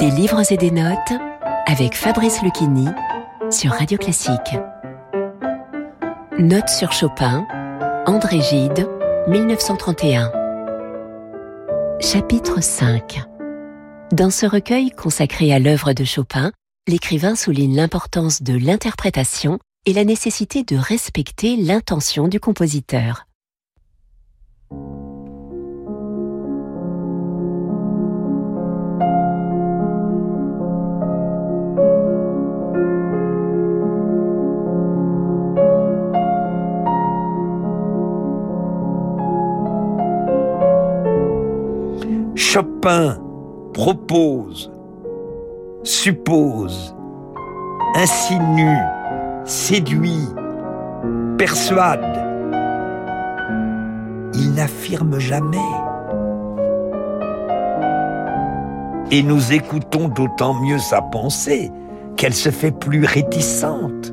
Des livres et des notes avec Fabrice Lucchini sur Radio Classique. Notes sur Chopin, André Gide, 1931. Chapitre 5 Dans ce recueil consacré à l'œuvre de Chopin, l'écrivain souligne l'importance de l'interprétation et la nécessité de respecter l'intention du compositeur. Chopin propose, suppose, insinue, séduit, persuade. Il n'affirme jamais. Et nous écoutons d'autant mieux sa pensée qu'elle se fait plus réticente.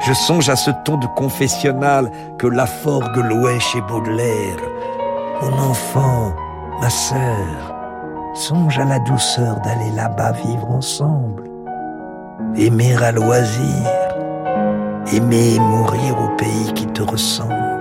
Je songe à ce ton de confessionnal que Laforgue louait chez Baudelaire. Mon enfant, ma sœur, songe à la douceur d'aller là-bas vivre ensemble. Aimer à loisir, aimer mourir au pays qui te ressemble.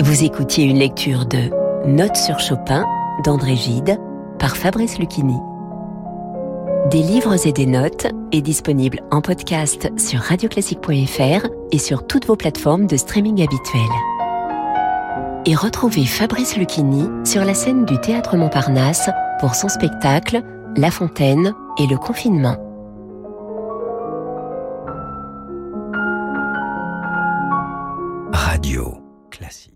Vous écoutiez une lecture de Notes sur Chopin d'André Gide par Fabrice Lucchini. Des livres et des notes est disponible en podcast sur radioclassique.fr et sur toutes vos plateformes de streaming habituelles. Et retrouvez Fabrice Lucchini sur la scène du Théâtre Montparnasse pour son spectacle La Fontaine et le confinement. Radio classique.